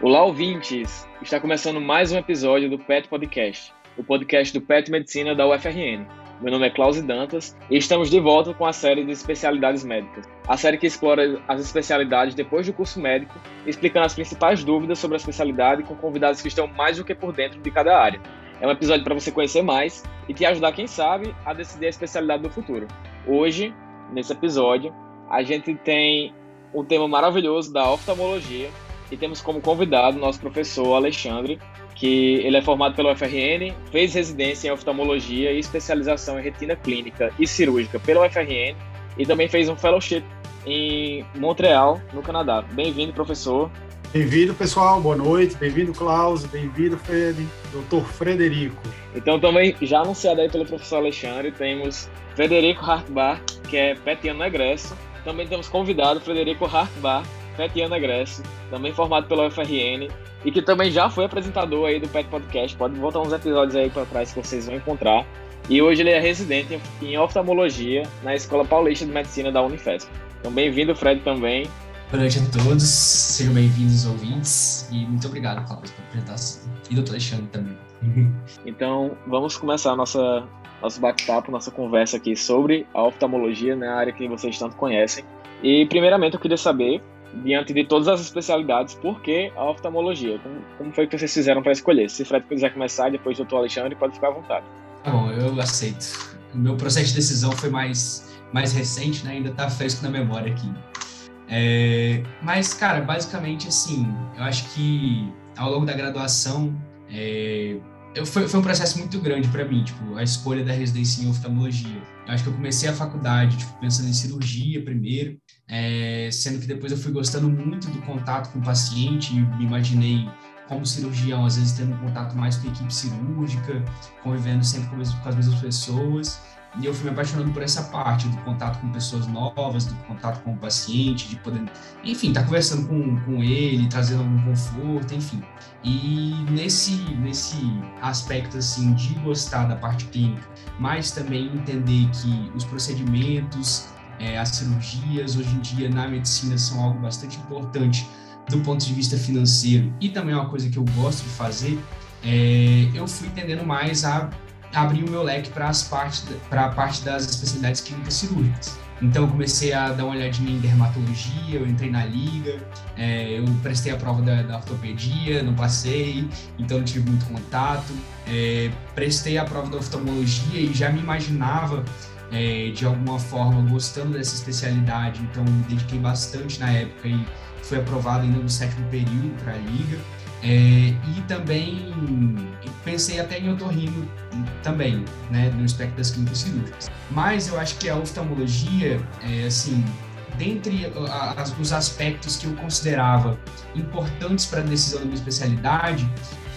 Olá, ouvintes! Está começando mais um episódio do PET Podcast, o podcast do PET Medicina da UFRN. Meu nome é Klaus Dantas e estamos de volta com a série de especialidades médicas. A série que explora as especialidades depois do curso médico, explicando as principais dúvidas sobre a especialidade com convidados que estão mais do que por dentro de cada área. É um episódio para você conhecer mais e te ajudar, quem sabe, a decidir a especialidade do futuro. Hoje, nesse episódio, a gente tem um tema maravilhoso da oftalmologia e temos como convidado nosso professor Alexandre, que ele é formado pela UFRN, fez residência em oftalmologia e especialização em retina clínica e cirúrgica pela UFRN e também fez um fellowship em Montreal, no Canadá. Bem-vindo, professor. Bem-vindo, pessoal. Boa noite. Bem-vindo, Klaus. Bem-vindo, Fred. Doutor Frederico. Então, também já anunciado aí pelo professor Alexandre, temos Frederico Hartbach, que é petiano egresso. Também temos convidado Frederico Hartbach, petiano egresso, também formado pela UFRN, e que também já foi apresentador aí do Pet Podcast. Pode voltar uns episódios aí para trás que vocês vão encontrar. E hoje ele é residente em oftalmologia na Escola Paulista de Medicina da Unifesp. Então, bem-vindo, Fred, também. Boa noite a todos, sejam bem-vindos, ouvintes, e muito obrigado, Cláudio, pela apresentação. E doutor Alexandre também. Então, vamos começar nossa, nosso bate-papo, nossa conversa aqui sobre a oftalmologia, né, a área que vocês tanto conhecem. E, primeiramente, eu queria saber diante de todas as especialidades, por que a oftalmologia? Como, como foi que vocês fizeram para escolher? Se Fred quiser começar, depois o doutor Alexandre, pode ficar à vontade. Tá bom, eu aceito. O meu processo de decisão foi mais, mais recente, né? ainda está fresco na memória aqui. É, mas, cara, basicamente assim, eu acho que ao longo da graduação, é, eu, foi, foi um processo muito grande para mim, tipo, a escolha da residência em oftalmologia. Eu acho que eu comecei a faculdade, tipo, pensando em cirurgia primeiro, é, sendo que depois eu fui gostando muito do contato com o paciente e me imaginei como cirurgião, às vezes tendo um contato mais com a equipe cirúrgica, convivendo sempre com, as mesmas pessoas. E eu fui me apaixonando por essa parte do contato com pessoas novas, do contato com o paciente, de poder, enfim, estar tá conversando com, com ele, trazendo algum conforto, enfim. E nesse, nesse aspecto, assim, de gostar da parte clínica, mas também entender que os procedimentos, é, as cirurgias, hoje em dia, na medicina, são algo bastante importante do ponto de vista financeiro e também é uma coisa que eu gosto de fazer, é, eu fui entendendo mais a abrir o meu leque para as partes para a parte das especialidades clínicas cirúrgicas. Então eu comecei a dar uma olhadinha em dermatologia, eu entrei na liga, é, eu prestei a prova da, da, ortopedia, não passei, então não tive muito contato. É, prestei a prova da oftalmologia e já me imaginava é, de alguma forma gostando dessa especialidade, então me dediquei bastante na época e fui aprovado ainda no sétimo período para a liga. É, e também pensei até em otorrino também, né, no espectro das clínicas cirúrgicas. Mas eu acho que a oftalmologia, é, assim, dentre as, os aspectos que eu considerava importantes para a decisão da minha especialidade,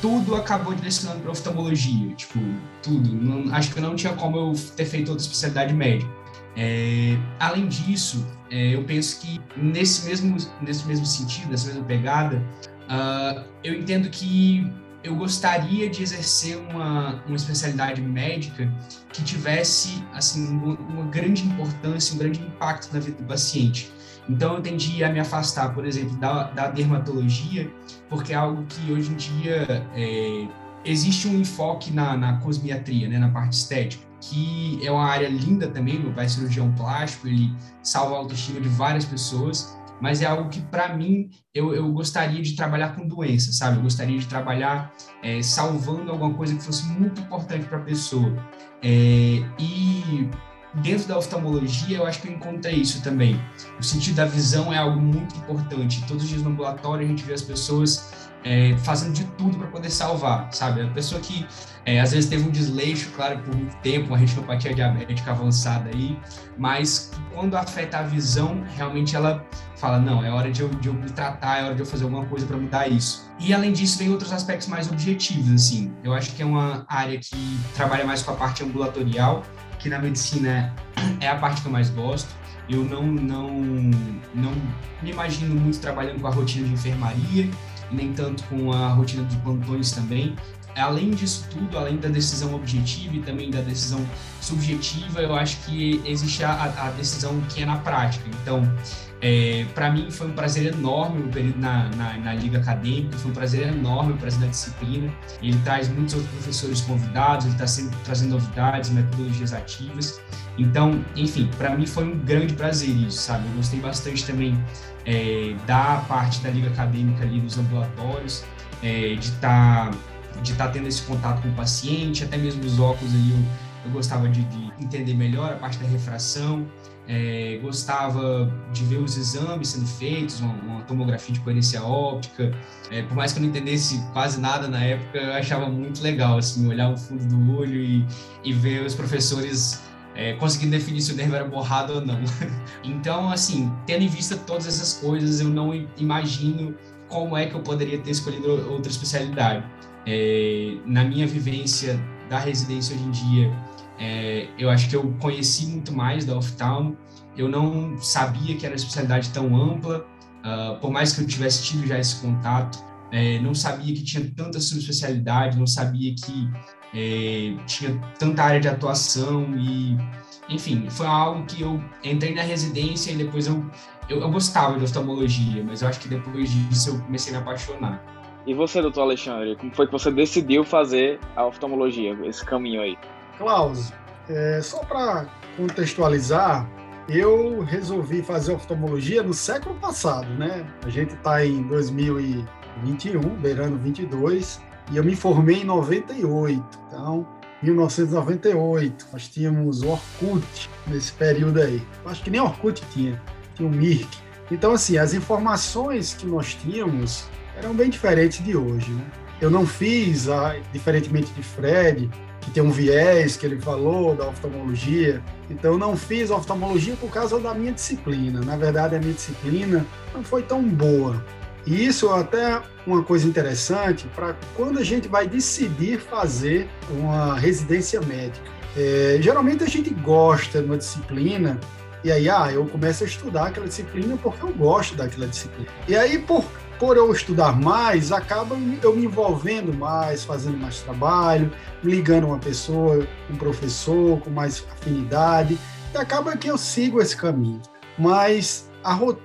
tudo acabou direcionando para oftalmologia, tipo, tudo. Não, acho que não tinha como eu ter feito outra especialidade médica. É, além disso, é, eu penso que nesse mesmo, nesse mesmo sentido, nessa mesma pegada, uh, eu entendo que eu gostaria de exercer uma, uma especialidade médica que tivesse assim uma, uma grande importância, um grande impacto na vida do paciente. Então, eu tendi a me afastar, por exemplo, da, da dermatologia, porque é algo que hoje em dia é, existe um enfoque na, na cosmiatria, né, na parte estética, que é uma área linda também. Meu pai é cirurgião plástico, ele salva a autoestima de várias pessoas, mas é algo que, para mim, eu, eu gostaria de trabalhar com doença, sabe? Eu gostaria de trabalhar é, salvando alguma coisa que fosse muito importante para a pessoa. É, e dentro da oftalmologia, eu acho que eu encontrei isso também. O sentido da visão é algo muito importante. Todos os dias no ambulatório a gente vê as pessoas é, fazendo de tudo para poder salvar, sabe? A pessoa que é, às vezes teve um desleixo, claro, por muito tempo, uma retinopatia diabética avançada aí, mas quando afeta a visão, realmente ela fala: não, é hora de eu, de eu me tratar, é hora de eu fazer alguma coisa para mudar isso. E além disso, vem outros aspectos mais objetivos, assim. Eu acho que é uma área que trabalha mais com a parte ambulatorial, que na medicina é a parte que eu mais gosto. Eu não, não, não me imagino muito trabalhando com a rotina de enfermaria, nem tanto com a rotina de plantões também. além disso tudo, além da decisão objetiva e também da decisão subjetiva, eu acho que existe a, a decisão que é na prática. Então, é, para mim foi um prazer enorme o período na, na, na, Liga Acadêmica, foi um prazer enorme o prazer da disciplina. Ele traz muitos outros professores convidados, ele está sempre trazendo novidades, metodologias ativas. Então, enfim, para mim foi um grande prazer isso, sabe? Eu gostei bastante também é, da parte da Liga Acadêmica ali dos ambulatórios, é, de estar tá, de tá tendo esse contato com o paciente, até mesmo os óculos ali eu, eu gostava de, de entender melhor a parte da refração, é, gostava de ver os exames sendo feitos, uma, uma tomografia de coerência óptica. É, por mais que eu não entendesse quase nada na época, eu achava muito legal, assim, olhar o fundo do olho e, e ver os professores é, conseguindo definir se o nervo era borrado ou não. então, assim, tendo em vista todas essas coisas, eu não imagino como é que eu poderia ter escolhido outra especialidade. É, na minha vivência da residência hoje em dia, é, eu acho que eu conheci muito mais da oftalmo. Eu não sabia que era uma especialidade tão ampla, uh, por mais que eu tivesse tido já esse contato. É, não sabia que tinha tanta subespecialidade, não sabia que é, tinha tanta área de atuação e, enfim, foi algo que eu entrei na residência e depois eu, eu, eu gostava de oftalmologia, mas eu acho que depois disso eu comecei a me apaixonar. E você, doutor Alexandre, como foi que você decidiu fazer a oftalmologia, esse caminho aí? Klaus, é, só para contextualizar, eu resolvi fazer oftalmologia no século passado, né? A gente está em 2021, beirando 22, e eu me formei em 98. Então, 1998, nós tínhamos Orkut nesse período aí. Acho que nem Orkut tinha, tinha o Mirk. Então, assim, as informações que nós tínhamos eram bem diferentes de hoje, né? Eu não fiz, diferentemente de Fred, que tem um viés que ele falou da oftalmologia. Então, eu não fiz oftalmologia por causa da minha disciplina. Na verdade, a minha disciplina não foi tão boa. E isso é até uma coisa interessante para quando a gente vai decidir fazer uma residência médica. É, geralmente a gente gosta de uma disciplina e aí, ah, eu começo a estudar aquela disciplina porque eu gosto daquela disciplina. E aí, por por eu estudar mais, acaba eu me envolvendo mais, fazendo mais trabalho, ligando uma pessoa, um professor com mais afinidade, e acaba que eu sigo esse caminho. Mas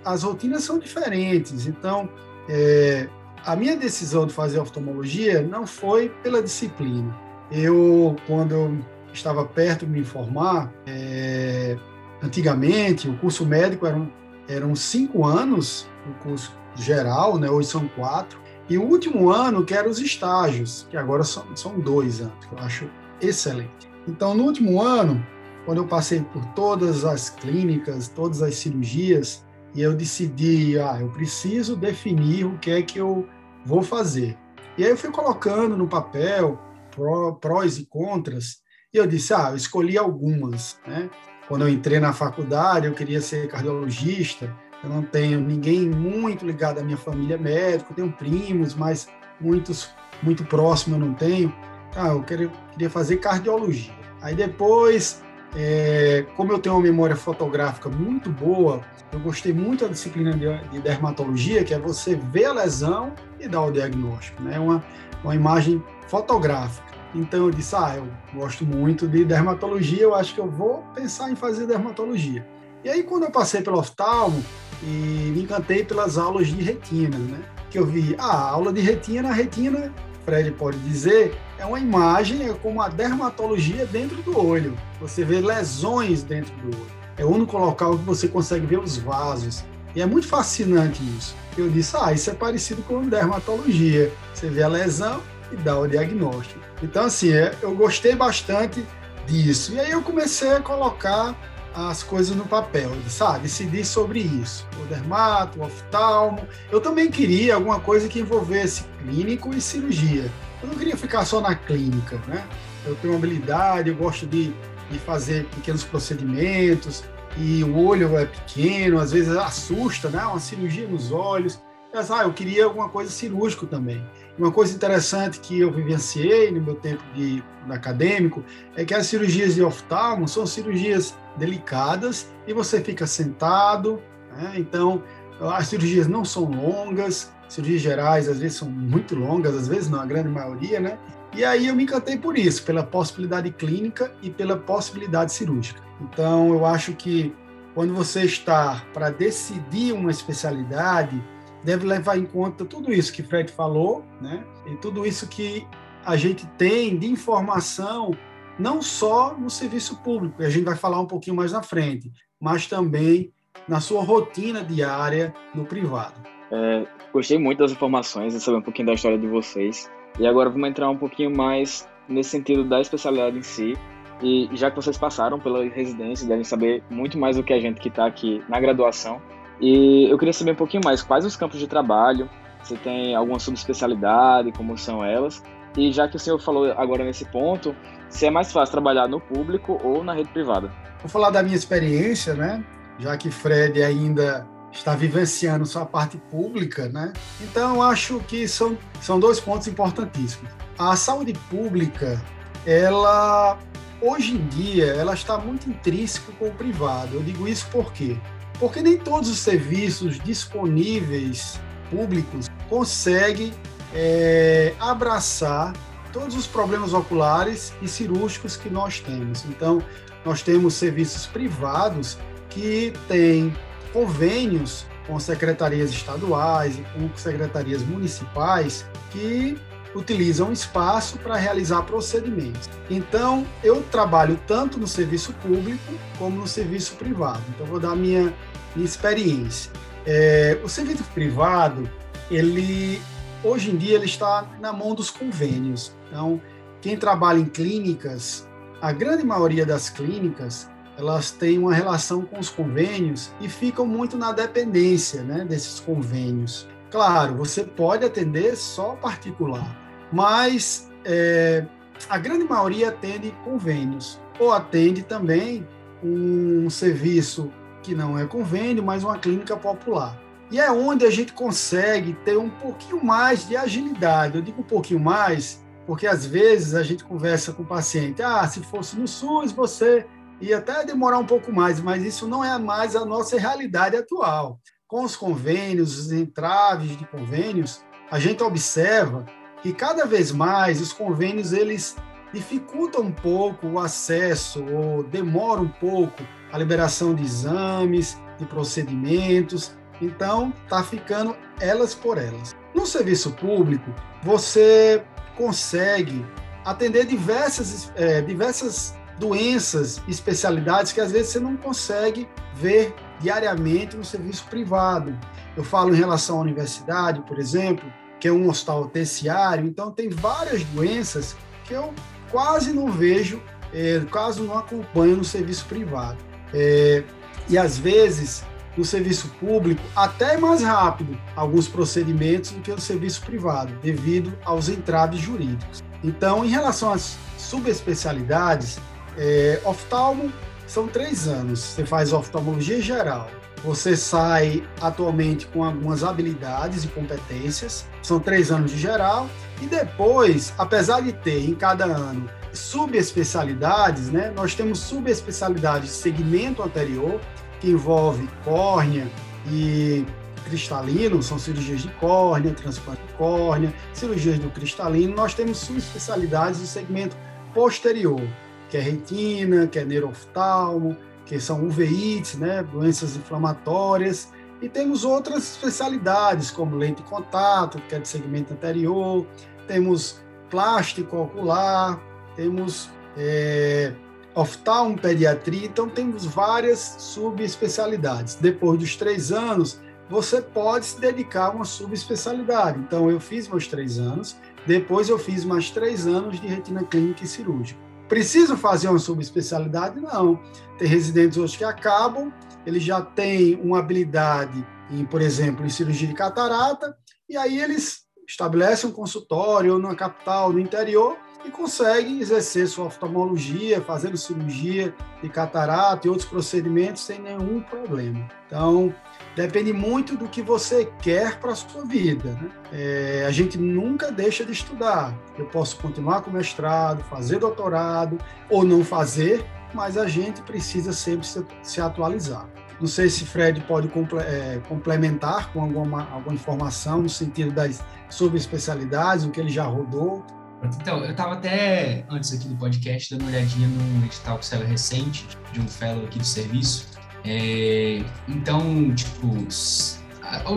as rotinas são diferentes, então é, a minha decisão de fazer oftalmologia não foi pela disciplina. Eu, quando estava perto de me formar, é, antigamente o curso médico eram, eram cinco anos, o curso geral, né? hoje são quatro, e o último ano que eram os estágios, que agora são, são dois anos, que eu acho excelente. Então, no último ano, quando eu passei por todas as clínicas, todas as cirurgias, e eu decidi, ah, eu preciso definir o que é que eu vou fazer. E aí eu fui colocando no papel pró, prós e contras, e eu disse, ah, eu escolhi algumas, né? Quando eu entrei na faculdade, eu queria ser cardiologista, eu não tenho ninguém muito ligado à minha família médica, eu tenho primos, mas muitos muito próximos eu não tenho. Ah, eu queria, queria fazer cardiologia. Aí depois, é, como eu tenho uma memória fotográfica muito boa, eu gostei muito da disciplina de, de dermatologia, que é você ver a lesão e dar o diagnóstico, né? Uma, uma imagem fotográfica. Então eu disse, ah, eu gosto muito de dermatologia, eu acho que eu vou pensar em fazer dermatologia. E aí quando eu passei pelo oftalmo, e me encantei pelas aulas de retina, né? Que eu vi, ah, a aula de retina, a retina, Fred pode dizer, é uma imagem, é como a dermatologia dentro do olho. Você vê lesões dentro do olho. É o único local que você consegue ver os vasos. E é muito fascinante isso. Eu disse, ah, isso é parecido com dermatologia. Você vê a lesão e dá o diagnóstico. Então, assim, é, eu gostei bastante disso. E aí eu comecei a colocar as coisas no papel, sabe? Decidir sobre isso. O dermato, o oftalmo. Eu também queria alguma coisa que envolvesse clínico e cirurgia. Eu não queria ficar só na clínica, né? Eu tenho uma habilidade, eu gosto de, de fazer pequenos procedimentos, e o olho é pequeno, às vezes assusta, né? Uma cirurgia nos olhos. Mas, ah, eu queria alguma coisa cirúrgico também. Uma coisa interessante que eu vivenciei no meu tempo de, de acadêmico é que as cirurgias de oftalmo são cirurgias delicadas e você fica sentado. Né? Então, as cirurgias não são longas, cirurgias gerais às vezes são muito longas, às vezes não, a grande maioria, né? E aí eu me encantei por isso, pela possibilidade clínica e pela possibilidade cirúrgica. Então, eu acho que quando você está para decidir uma especialidade, deve levar em conta tudo isso que Fred falou, né? E tudo isso que a gente tem de informação, não só no serviço público, a gente vai falar um pouquinho mais na frente, mas também na sua rotina diária no privado. É, gostei muito das informações e saber um pouquinho da história de vocês. E agora vamos entrar um pouquinho mais nesse sentido da especialidade em si. E já que vocês passaram pela residência, devem saber muito mais do que a gente que está aqui na graduação. E eu queria saber um pouquinho mais quais os campos de trabalho, se tem alguma subespecialidade, como são elas. E já que o senhor falou agora nesse ponto, se é mais fácil trabalhar no público ou na rede privada. Vou falar da minha experiência, né? Já que Fred ainda está vivenciando sua parte pública, né? Então, acho que são, são dois pontos importantíssimos. A saúde pública, ela, hoje em dia, ela está muito intrínseca com o privado. Eu digo isso por quê? Porque nem todos os serviços disponíveis públicos conseguem é, abraçar todos os problemas oculares e cirúrgicos que nós temos. Então, nós temos serviços privados que têm convênios com secretarias estaduais e com secretarias municipais que utilizam espaço para realizar procedimentos. Então, eu trabalho tanto no serviço público como no serviço privado. Então, vou dar a minha, minha experiência. É, o serviço privado, ele hoje em dia ele está na mão dos convênios. Então, quem trabalha em clínicas, a grande maioria das clínicas, elas têm uma relação com os convênios e ficam muito na dependência né, desses convênios. Claro, você pode atender só particular, mas é, a grande maioria atende convênios ou atende também um serviço que não é convênio, mas uma clínica popular. E é onde a gente consegue ter um pouquinho mais de agilidade. Eu digo um pouquinho mais, porque às vezes a gente conversa com o paciente, ah, se fosse no SUS, você e até demorar um pouco mais, mas isso não é mais a nossa realidade atual. Com os convênios, os entraves de convênios, a gente observa que cada vez mais os convênios eles dificultam um pouco o acesso ou demoram um pouco a liberação de exames, de procedimentos. Então, está ficando elas por elas. No serviço público, você consegue atender diversas, é, diversas doenças, especialidades que às vezes você não consegue ver diariamente no serviço privado. Eu falo em relação à universidade, por exemplo, que é um hospital terciário, então tem várias doenças que eu quase não vejo, é, quase não acompanho no serviço privado. É, e às vezes no serviço público até é mais rápido alguns procedimentos do que no serviço privado, devido aos entraves jurídicos. Então, em relação às subespecialidades, é, oftalmo são três anos. Você faz oftalmologia geral. Você sai atualmente com algumas habilidades e competências. São três anos de geral. E depois, apesar de ter em cada ano subespecialidades, né, nós temos subespecialidades de segmento anterior, que envolve córnea e cristalino, são cirurgias de córnea, transplante de córnea, cirurgias do cristalino. Nós temos subespecialidades do segmento posterior, que é retina, que é neuroftalmo, que são uveites, né, doenças inflamatórias, e temos outras especialidades, como lente de contato, que é de segmento anterior, temos plástico ocular, temos é, oftalmo, pediatria, então temos várias subespecialidades. Depois dos três anos, você pode se dedicar a uma subespecialidade. Então, eu fiz meus três anos, depois eu fiz mais três anos de retina clínica e cirúrgica. Preciso fazer uma subespecialidade? Não. Tem residentes hoje que acabam, eles já têm uma habilidade em, por exemplo, em cirurgia de catarata, e aí eles estabelecem um consultório ou numa capital no interior e conseguem exercer sua oftalmologia, fazendo cirurgia de catarata e outros procedimentos sem nenhum problema. Então, depende muito do que você quer para a sua vida. Né? É, a gente nunca deixa de estudar. Eu posso continuar com mestrado, fazer doutorado ou não fazer, mas a gente precisa sempre se, se atualizar. Não sei se Fred pode é, complementar com alguma, alguma informação no sentido das subespecialidades, o que ele já rodou. Então, eu estava até antes aqui do podcast dando uma olhadinha num edital que saiu recente de um fellow aqui do serviço. É, então, tipo,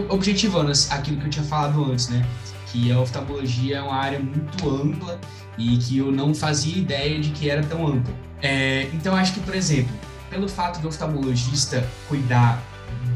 objetivando aquilo que eu tinha falado antes, né? Que a oftalmologia é uma área muito ampla e que eu não fazia ideia de que era tão ampla. É, então, acho que, por exemplo, pelo fato do oftalmologista cuidar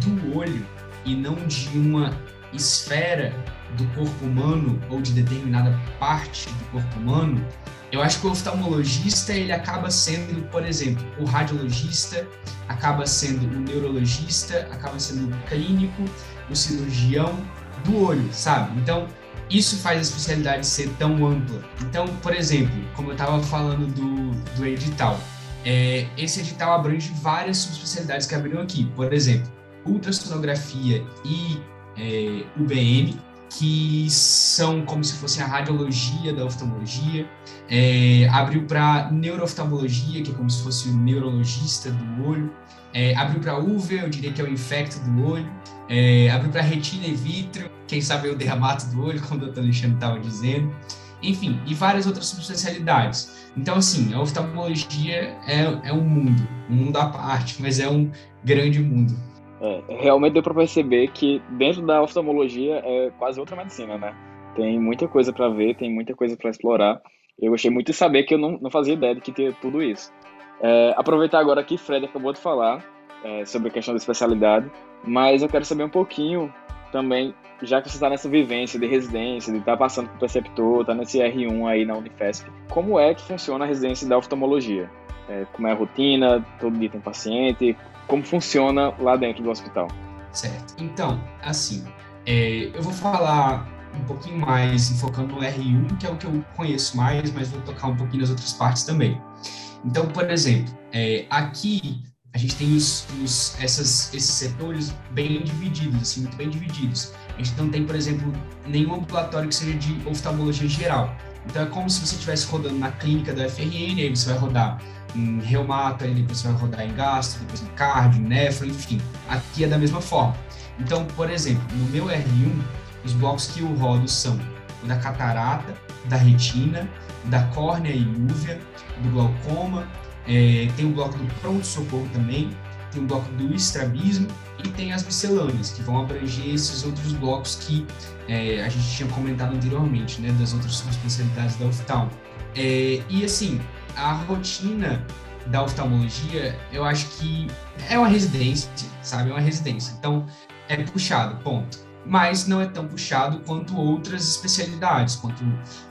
do olho e não de uma esfera do corpo humano ou de determinada parte do corpo humano, eu acho que o oftalmologista ele acaba sendo, por exemplo, o radiologista, acaba sendo o neurologista, acaba sendo o clínico, o cirurgião do olho, sabe? Então, isso faz a especialidade ser tão ampla. Então, por exemplo, como eu estava falando do, do edital, é, esse edital abrange várias subespecialidades que abriram aqui. Por exemplo, ultrassonografia e é, UBM, que são como se fosse a radiologia da oftalmologia, é, abriu para neurooftalmologia, que é como se fosse o neurologista do olho, é, abriu para UVA, eu diria que é o infecto do olho, é, abriu para retina e vítreo, quem sabe é o derramato do olho, como o doutor Alexandre estava dizendo, enfim, e várias outras subespecialidades. Então, assim, a oftalmologia é, é um mundo, um mundo à parte, mas é um grande mundo. É, realmente deu para perceber que dentro da oftalmologia é quase outra medicina, né? Tem muita coisa para ver, tem muita coisa para explorar. Eu gostei muito de saber que eu não, não fazia ideia de que tinha tudo isso. É, aproveitar agora que Fred acabou de falar é, sobre a questão da especialidade, mas eu quero saber um pouquinho também, já que você está nessa vivência de residência, de estar tá passando por preceptor, está nesse R1 aí na Unifesp, como é que funciona a residência da oftalmologia? É, como é a rotina? Todo dia tem paciente? como funciona lá dentro do hospital. Certo. Então, assim, é, eu vou falar um pouquinho mais enfocando no R1, que é o que eu conheço mais, mas vou tocar um pouquinho nas outras partes também. Então, por exemplo, é, aqui a gente tem os, os, essas, esses setores bem divididos, assim, muito bem divididos. A gente não tem, por exemplo, nenhum ambulatório que seja de oftalmologia geral. Então é como se você estivesse rodando na clínica da FRN, aí você vai rodar em reumato, aí depois você vai rodar em gastro, depois em cardio, nefro, enfim. Aqui é da mesma forma. Então, por exemplo, no meu R1, os blocos que eu rodo são o da catarata, da retina, da córnea e úvea, do glaucoma, é, tem o bloco do pronto-socorro também, tem o bloco do estrabismo e tem as miscelâneas, que vão abranger esses outros blocos que é, a gente tinha comentado anteriormente, né, das outras subespecialidades da oftalmo. É, e assim, a rotina da oftalmologia, eu acho que é uma residência, sabe? É uma residência. Então, é puxado, ponto. Mas não é tão puxado quanto outras especialidades, quanto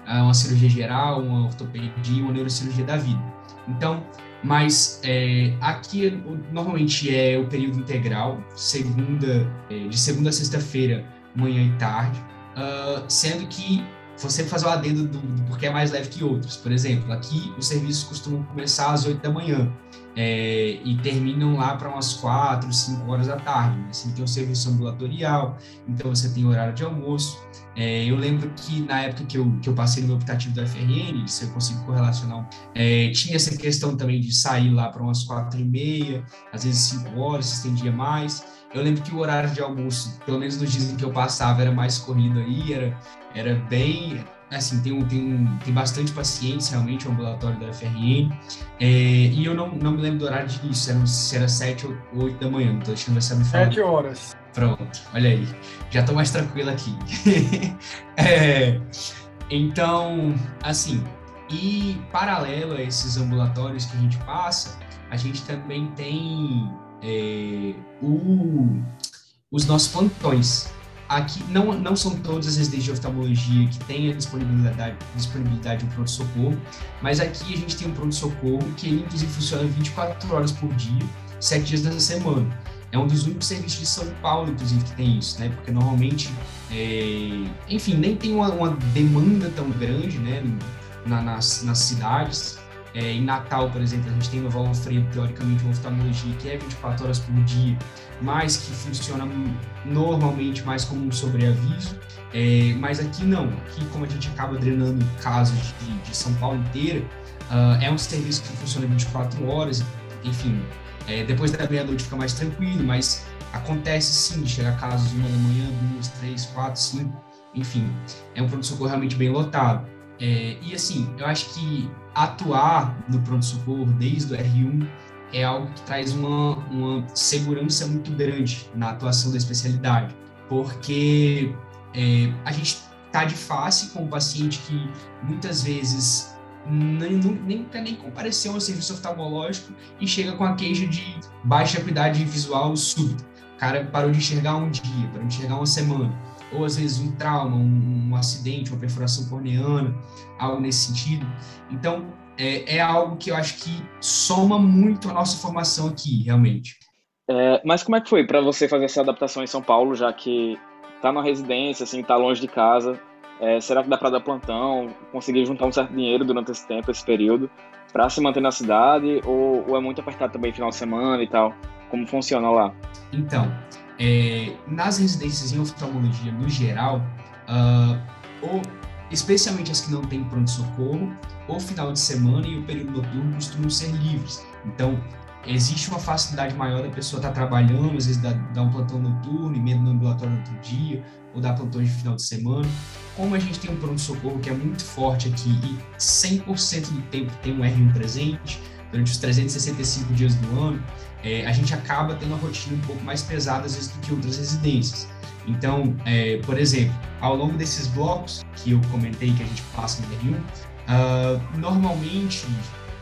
ah, uma cirurgia geral, uma ortopedia, uma neurocirurgia da vida. Então, mas é, aqui normalmente é o período integral, segunda, é, de segunda a sexta-feira, manhã e tarde, uh, sendo que você fazer o adendo do, do porque é mais leve que outros. Por exemplo, aqui os serviços costumam começar às 8 da manhã é, e terminam lá para umas 4, 5 horas da tarde. Né? Assim, tem o serviço ambulatorial, então você tem horário de almoço. É, eu lembro que na época que eu, que eu passei no meu optativo da FRN, se eu consigo correlacionar, é, tinha essa questão também de sair lá para umas 4 e meia, às vezes 5 horas, se estendia mais. Eu lembro que o horário de almoço, pelo menos nos dias em que eu passava, era mais corrido aí, era, era bem. Assim, tem, um, tem, um, tem bastante pacientes realmente, o ambulatório da FRN. É, e eu não, não me lembro do horário de início, era, se era 7 ou 8 da manhã, então deixa eu ver se me falar. 7 horas. Pronto, olha aí. Já estou mais tranquilo aqui. é, então, assim, e paralelo a esses ambulatórios que a gente passa, a gente também tem é, o, os nossos plantões. Aqui não, não são todas as residências de oftalmologia que têm a disponibilidade, disponibilidade de pronto-socorro, mas aqui a gente tem um pronto-socorro que ele, inclusive funciona 24 horas por dia, 7 dias da semana. É um dos únicos serviços de São Paulo, inclusive, que tem isso, né? Porque normalmente, é... enfim, nem tem uma, uma, demanda tão grande, né? Na, nas, nas cidades, é, em Natal, por exemplo, a gente tem no Valonfredo, teoricamente, uma oftalmologia que é 24 horas por dia, mas que funciona normalmente mais como um sobreaviso. É, mas aqui não. Aqui, como a gente acaba drenando casos de, de São Paulo inteira, uh, é um serviço que funciona 24 horas, enfim. É, depois da meia-noite fica mais tranquilo, mas acontece sim chegar casos uma da manhã, duas, três, quatro, cinco, enfim. É um pronto-socorro realmente bem lotado. É, e assim, eu acho que atuar no pronto-socorro desde o R1 é algo que traz uma, uma segurança muito grande na atuação da especialidade, porque é, a gente está de face com o paciente que muitas vezes nem, nunca nem compareceu ao serviço oftalmológico e chega com a queixa de baixa acuidade visual súbita. O cara parou de enxergar um dia, parou de enxergar uma semana. Ou às vezes um trauma, um, um acidente, uma perfuração corneana, algo nesse sentido. Então, é, é algo que eu acho que soma muito a nossa formação aqui, realmente. É, mas como é que foi para você fazer essa adaptação em São Paulo, já que tá na residência, assim, tá longe de casa? É, será que dá para dar plantão, conseguir juntar um certo dinheiro durante esse tempo, esse período, para se manter na cidade? Ou, ou, é muito apertado também final de semana e tal? Como funciona lá? Então, é, nas residências em oftalmologia no geral, uh, ou especialmente as que não têm pronto-socorro, o final de semana e o período noturno costumam ser livres. Então, existe uma facilidade maior da pessoa estar trabalhando, às vezes dar, um plantão noturno, e mesmo no ambulatório no outro dia, ou dar plantões de final de semana. Como a gente tem um pronto-socorro que é muito forte aqui e 100% do tempo tem um R1 presente, durante os 365 dias do ano, é, a gente acaba tendo uma rotina um pouco mais pesada, às vezes, do que outras residências. Então, é, por exemplo, ao longo desses blocos que eu comentei que a gente passa no R1, uh, normalmente,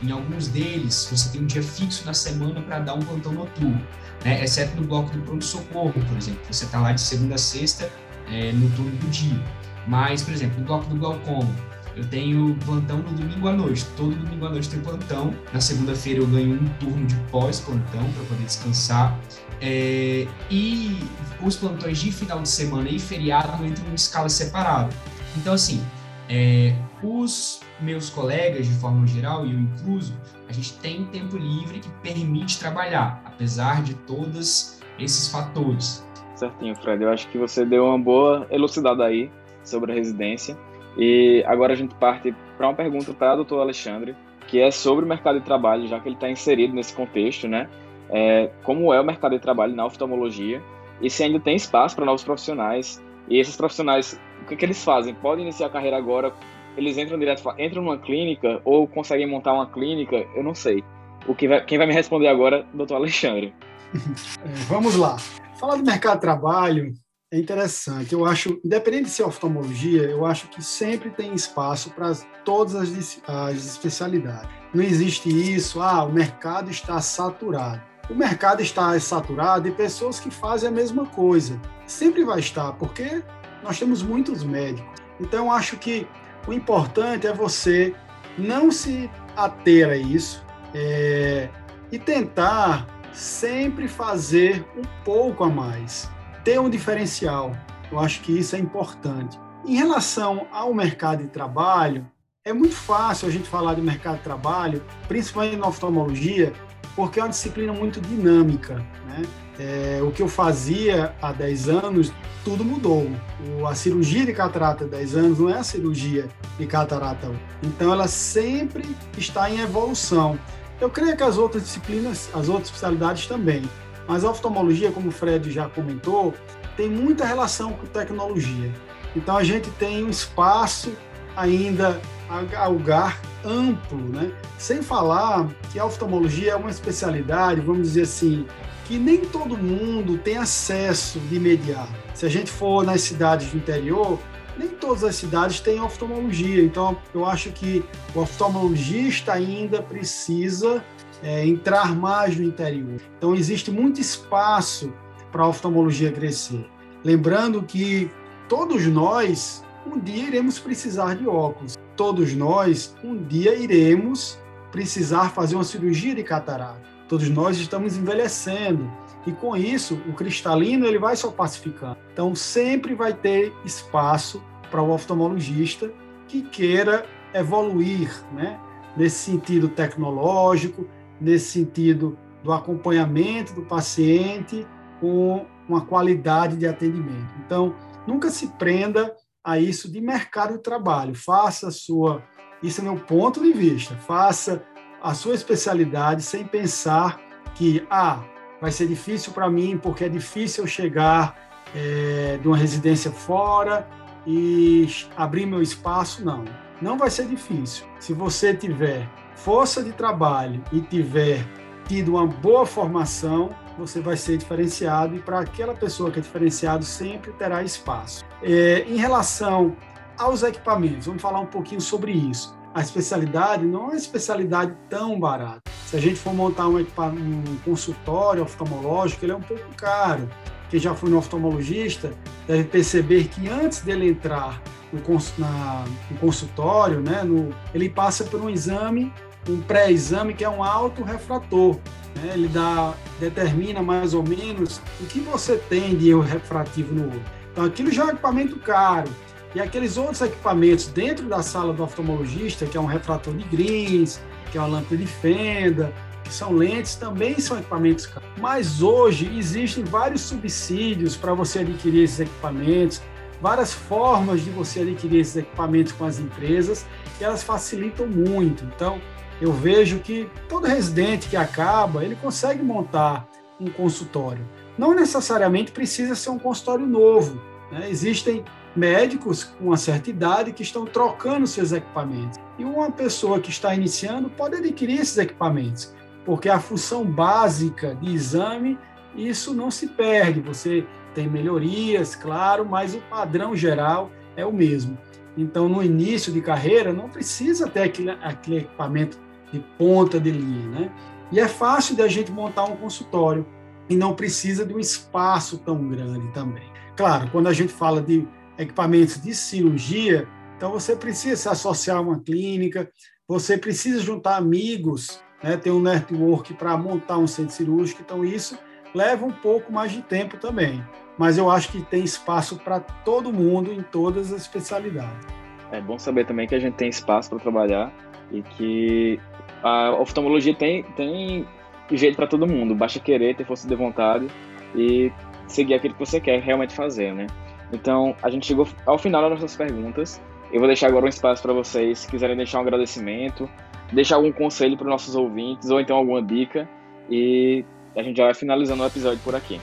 em alguns deles, você tem um dia fixo na semana para dar um plantão noturno, né? exceto no bloco do pronto-socorro, por exemplo. Você está lá de segunda a sexta, é, no turno do dia. Mas, por exemplo, no bloco do glaucoma, eu tenho plantão no domingo à noite. Todo domingo à noite tem plantão. Na segunda-feira eu ganho um turno de pós-plantão para poder descansar. É, e os plantões de final de semana e feriado entram em escala separada. Então, assim, é, os meus colegas, de forma geral, e eu incluso, a gente tem tempo livre que permite trabalhar, apesar de todos esses fatores. Certinho, Fred. Eu acho que você deu uma boa elucidada aí sobre a residência. E agora a gente parte para uma pergunta para o doutor Alexandre, que é sobre o mercado de trabalho, já que ele está inserido nesse contexto, né? É, como é o mercado de trabalho na oftalmologia e se ainda tem espaço para novos profissionais. E esses profissionais, o que, que eles fazem? Podem iniciar a carreira agora? Eles entram direto, entram numa clínica ou conseguem montar uma clínica? Eu não sei. O que vai, quem vai me responder agora, doutor Alexandre. É, vamos lá. Falar do mercado de trabalho é interessante. Eu acho, independente de ser oftalmologia, eu acho que sempre tem espaço para todas as, as especialidades. Não existe isso, ah, o mercado está saturado. O mercado está saturado de pessoas que fazem a mesma coisa. Sempre vai estar, porque nós temos muitos médicos. Então, acho que o importante é você não se ater a isso é, e tentar sempre fazer um pouco a mais ter um diferencial. Eu acho que isso é importante. Em relação ao mercado de trabalho, é muito fácil a gente falar de mercado de trabalho, principalmente na oftalmologia, porque é uma disciplina muito dinâmica. Né? É, o que eu fazia há 10 anos, tudo mudou. O, a cirurgia de catarata há 10 anos não é a cirurgia de catarata. Então, ela sempre está em evolução. Eu creio que as outras disciplinas, as outras especialidades também. Mas a oftalmologia, como o Fred já comentou, tem muita relação com tecnologia. Então a gente tem um espaço ainda a galgar amplo, né? Sem falar que a oftalmologia é uma especialidade, vamos dizer assim, que nem todo mundo tem acesso de imediato. Se a gente for nas cidades do interior, nem todas as cidades têm oftalmologia. Então, eu acho que o oftalmologista ainda precisa é, entrar mais no interior. Então, existe muito espaço para a oftalmologia crescer. Lembrando que todos nós, um dia iremos precisar de óculos. Todos nós, um dia iremos precisar fazer uma cirurgia de catarata. Todos nós estamos envelhecendo e com isso o cristalino ele vai se opacificando. Então sempre vai ter espaço para o oftalmologista que queira evoluir, né? Nesse sentido tecnológico, nesse sentido do acompanhamento do paciente com uma qualidade de atendimento. Então, nunca se prenda a isso de mercado de trabalho. Faça a sua, isso é meu ponto de vista, faça a sua especialidade sem pensar que, ah, vai ser difícil para mim porque é difícil eu chegar é, de uma residência fora e abrir meu espaço. Não. não vai ser difícil. Se você tiver força de trabalho e tiver tido uma boa formação, você vai ser diferenciado e para aquela pessoa que é diferenciado sempre terá espaço. É, em relação aos equipamentos, vamos falar um pouquinho sobre isso. A especialidade não é uma especialidade tão barata. Se a gente for montar um, um consultório oftalmológico, ele é um pouco caro. Quem já foi no oftalmologista deve perceber que antes dele entrar no, na, no consultório, né, no, ele passa por um exame, um pré-exame que é um autorrefrator. Né, ele dá, determina mais ou menos o que você tem de erro refrativo no olho. Então, aquilo já é um equipamento caro. E aqueles outros equipamentos dentro da sala do oftalmologista, que é um refrator de Greens, que é uma lâmpada de fenda, que são lentes, também são equipamentos caros. Mas hoje existem vários subsídios para você adquirir esses equipamentos, várias formas de você adquirir esses equipamentos com as empresas, e elas facilitam muito. Então, eu vejo que todo residente que acaba, ele consegue montar um consultório. Não necessariamente precisa ser um consultório novo. Né? Existem médicos com uma certa idade que estão trocando seus equipamentos. E uma pessoa que está iniciando pode adquirir esses equipamentos, porque a função básica de exame, isso não se perde. Você tem melhorias, claro, mas o padrão geral é o mesmo. Então, no início de carreira, não precisa ter aquele, aquele equipamento de ponta de linha, né? E é fácil de a gente montar um consultório e não precisa de um espaço tão grande também. Claro, quando a gente fala de equipamentos de cirurgia, então você precisa se associar a uma clínica, você precisa juntar amigos, né, ter um network para montar um centro cirúrgico, então isso leva um pouco mais de tempo também. Mas eu acho que tem espaço para todo mundo em todas as especialidades. É bom saber também que a gente tem espaço para trabalhar e que a oftalmologia tem, tem jeito para todo mundo, basta querer, ter força de vontade e seguir aquilo que você quer realmente fazer, né? Então, a gente chegou ao final das nossas perguntas. Eu vou deixar agora um espaço para vocês, se quiserem deixar um agradecimento, deixar algum conselho para os nossos ouvintes, ou então alguma dica, e a gente já vai finalizando o episódio por aqui.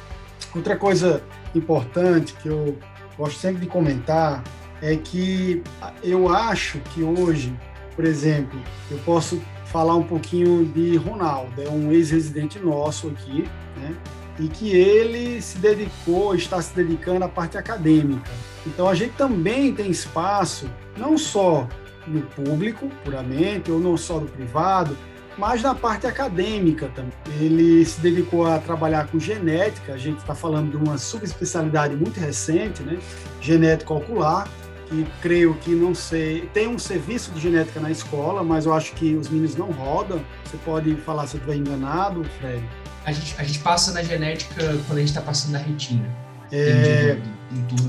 Outra coisa importante que eu gosto sempre de comentar é que eu acho que hoje, por exemplo, eu posso falar um pouquinho de Ronaldo, é um ex-residente nosso aqui, né? e que ele se dedicou, está se dedicando à parte acadêmica. Então a gente também tem espaço, não só no público, puramente, ou não só no privado, mas na parte acadêmica também. Ele se dedicou a trabalhar com genética, a gente está falando de uma subespecialidade muito recente, né? genética ocular, que creio que não sei, tem um serviço de genética na escola, mas eu acho que os meninos não rodam. Você pode falar se eu estiver enganado, Fred? a gente, a gente passa na genética quando a gente está passando na retina. É,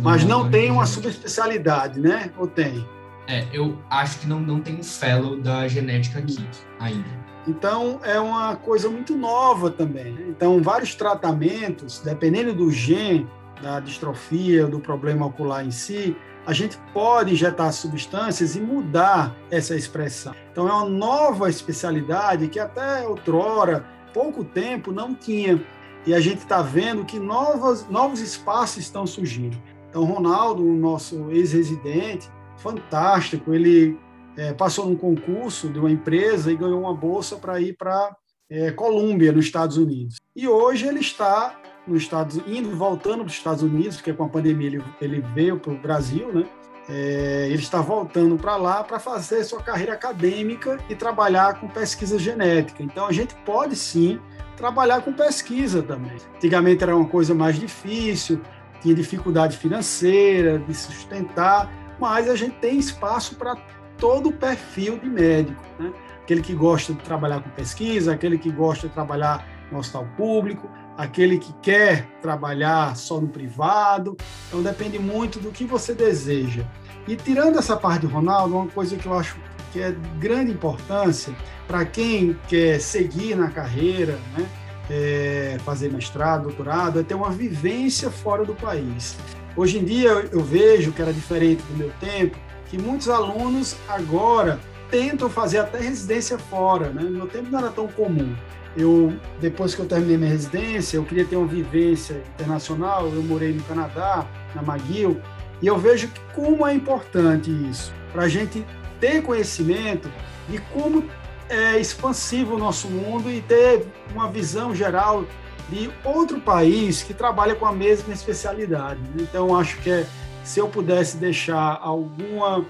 mas não tem uma subespecialidade, né? Ou tem? É, eu acho que não, não tem um fellow da genética aqui ainda. Então, é uma coisa muito nova também. Né? Então, vários tratamentos, dependendo do gene, da distrofia, do problema ocular em si, a gente pode injetar substâncias e mudar essa expressão. Então, é uma nova especialidade que até outrora pouco tempo não tinha. E a gente está vendo que novas, novos espaços estão surgindo. Então, Ronaldo, o nosso ex-residente, fantástico, ele é, passou num concurso de uma empresa e ganhou uma bolsa para ir para é, Colômbia, nos Estados Unidos. E hoje ele está nos Estados indo voltando para os Estados Unidos, porque com a pandemia ele, ele veio para o Brasil, né? É, ele está voltando para lá para fazer sua carreira acadêmica e trabalhar com pesquisa genética. Então, a gente pode sim trabalhar com pesquisa também. Antigamente era uma coisa mais difícil, tinha dificuldade financeira de sustentar, mas a gente tem espaço para todo o perfil de médico. Né? Aquele que gosta de trabalhar com pesquisa, aquele que gosta de trabalhar no hospital público, aquele que quer trabalhar só no privado. Então depende muito do que você deseja. E tirando essa parte de Ronaldo, uma coisa que eu acho que é de grande importância para quem quer seguir na carreira, né, é fazer mestrado, doutorado, é ter uma vivência fora do país. Hoje em dia eu vejo que era diferente do meu tempo, que muitos alunos agora tentam fazer até residência fora, né? No meu tempo não era tão comum eu depois que eu terminei minha residência, eu queria ter uma vivência internacional. Eu morei no Canadá, na McGill, e eu vejo como é importante isso para a gente ter conhecimento de como é expansivo o nosso mundo e ter uma visão geral de outro país que trabalha com a mesma especialidade. Então, acho que é, se eu pudesse deixar alguma,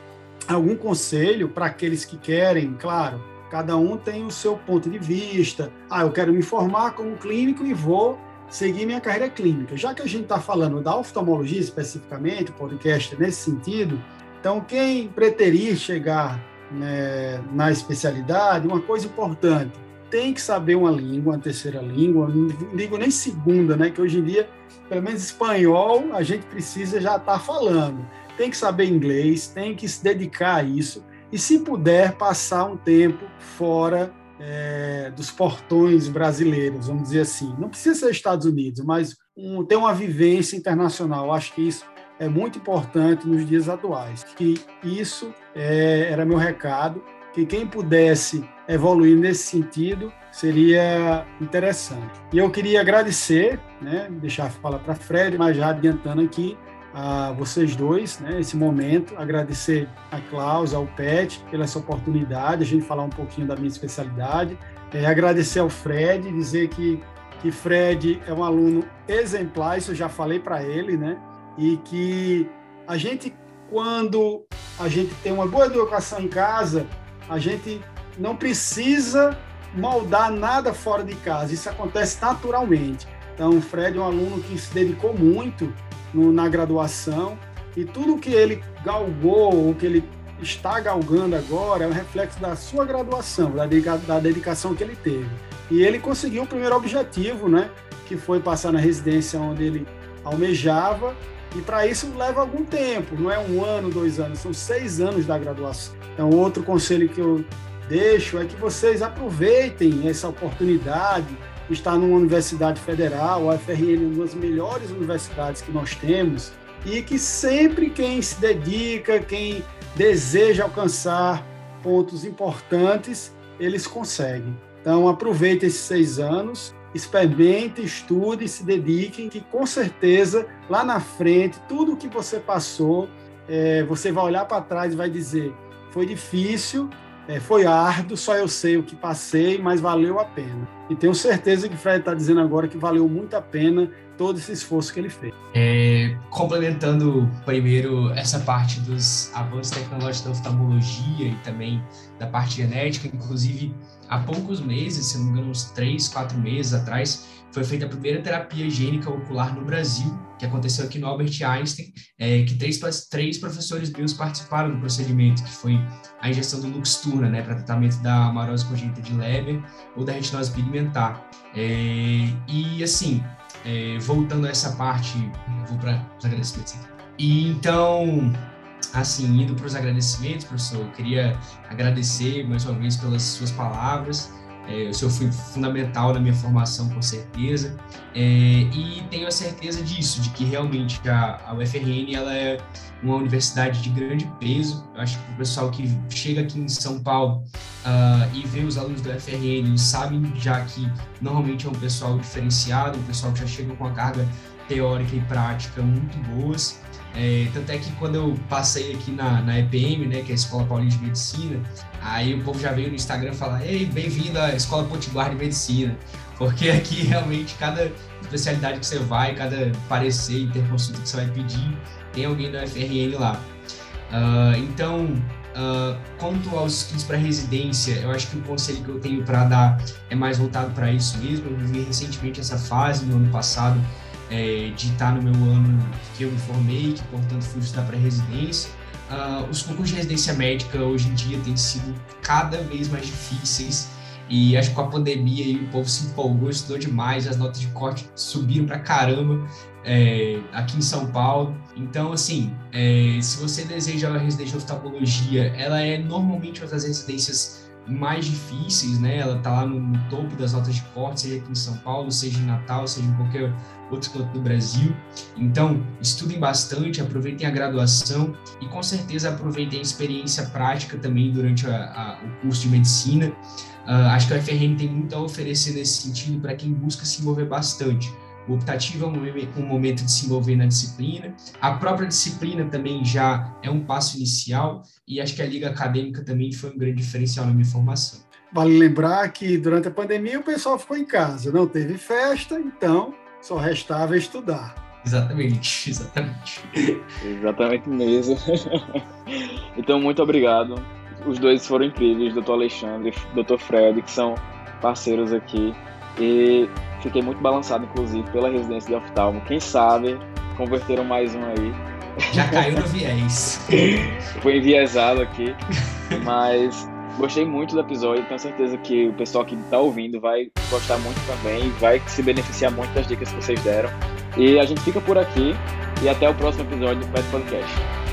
algum conselho para aqueles que querem, claro, cada um tem o seu ponto de vista. Ah, eu quero me formar como clínico e vou seguir minha carreira clínica. Já que a gente está falando da oftalmologia especificamente, o podcast é nesse sentido, então quem preterir chegar né, na especialidade, uma coisa importante, tem que saber uma língua, uma terceira língua, não digo nem segunda, né, que hoje em dia, pelo menos espanhol, a gente precisa já estar tá falando. Tem que saber inglês, tem que se dedicar a isso, e se puder, passar um tempo fora é, dos portões brasileiros, vamos dizer assim. Não precisa ser Estados Unidos, mas um, ter uma vivência internacional. Acho que isso é muito importante nos dias atuais. Que isso é, era meu recado, que quem pudesse evoluir nesse sentido seria interessante. E eu queria agradecer, né, deixar falar para Fred, mas já adiantando aqui, a vocês dois, né, esse momento, agradecer a Klaus, ao Pet, pela essa oportunidade, a gente falar um pouquinho da minha especialidade, é, agradecer ao Fred, dizer que, que Fred é um aluno exemplar, isso eu já falei para ele, né, e que a gente, quando a gente tem uma boa educação em casa, a gente não precisa moldar nada fora de casa, isso acontece naturalmente. Então, o Fred é um aluno que se dedicou muito no, na graduação e tudo que ele galgou, o que ele está galgando agora, é um reflexo da sua graduação, da, da dedicação que ele teve. E ele conseguiu o primeiro objetivo, né, que foi passar na residência onde ele almejava, e para isso leva algum tempo, não é um ano, dois anos, são seis anos da graduação. Então, outro conselho que eu deixo é que vocês aproveitem essa oportunidade, está numa universidade federal, a FRN é uma das melhores universidades que nós temos, e que sempre quem se dedica, quem deseja alcançar pontos importantes, eles conseguem. Então, aproveite esses seis anos, experimente, estude, se dedique, que com certeza lá na frente, tudo que você passou, é, você vai olhar para trás e vai dizer: foi difícil, é, foi árduo, só eu sei o que passei, mas valeu a pena. E tenho certeza que o Fred está dizendo agora que valeu muito a pena todo esse esforço que ele fez. É, complementando primeiro essa parte dos avanços tecnológicos da oftalmologia e também da parte genética, inclusive há poucos meses, se não me engano, uns três, quatro meses atrás, foi feita a primeira terapia higiênica ocular no Brasil, que aconteceu aqui no Albert Einstein, é, que três, três professores meus participaram do procedimento, que foi a injeção do Luxturna, né, para tratamento da amarose congênita de Leber ou da retinose pigmentar. É, e, assim, é, voltando a essa parte, vou para os agradecimentos aqui. E, então, assim, indo para os agradecimentos, professor, eu queria agradecer mais uma vez pelas suas palavras, é, o senhor foi fundamental na minha formação, com certeza. É, e tenho a certeza disso, de que realmente a, a UFRN ela é uma universidade de grande peso. Eu acho que o pessoal que chega aqui em São Paulo uh, e vê os alunos da UFRN sabem já que normalmente é um pessoal diferenciado, um pessoal que já chega com a carga teórica e prática muito boas. É, tanto é que quando eu passei aqui na, na EPM, né, que é a Escola Paulista de Medicina, aí o povo já veio no Instagram falar: Ei, bem-vindo à Escola Potiguar de Medicina. Porque aqui realmente cada especialidade que você vai, cada parecer, interconsulta que você vai pedir, tem alguém da FRN lá. Uh, então, uh, quanto aos estudos para residência, eu acho que o conselho que eu tenho para dar é mais voltado para isso mesmo. Eu vivi recentemente essa fase no ano passado é, de estar no meu ano que eu me formei, que portanto fui estudar para residência. Uh, os concursos de residência médica hoje em dia têm sido cada vez mais difíceis e acho que com a pandemia aí, o povo se empolgou, estudou demais, as notas de corte subiram para caramba é, aqui em São Paulo. Então, assim, é, se você deseja a residência de oftalmologia, ela é normalmente uma das residências mais difíceis, né? Ela está lá no, no, topo das notas de corte, seja aqui em São Paulo, seja em Natal, seja em qualquer outro canto do Brasil. Então, estudem bastante, aproveitem a graduação e com certeza aproveitem a experiência prática também durante a, a, o curso de medicina. Uh, acho que a UFRN tem muito a oferecer nesse sentido para quem busca se envolver bastante O optativo é um momento de se envolver na disciplina. A própria disciplina também já é um passo inicial e acho que a liga acadêmica também foi um grande diferencial na minha formação. Vale lembrar que durante a pandemia o pessoal ficou em casa, não teve festa, então só restava estudar. Exatamente, exatamente. exatamente mesmo. então, muito obrigado. Os dois foram incríveis, doutor Alexandre e doutor Fred, que são parceiros aqui. E fiquei muito balançado, inclusive, pela residência de oftalmo. Quem sabe converteram mais um aí. Já caiu no viés. Foi enviesado aqui, mas gostei muito do episódio. Tenho certeza que o pessoal que está ouvindo vai gostar muito também, vai se beneficiar muito das dicas que vocês deram. E a gente fica por aqui e até o próximo episódio do Pet Podcast.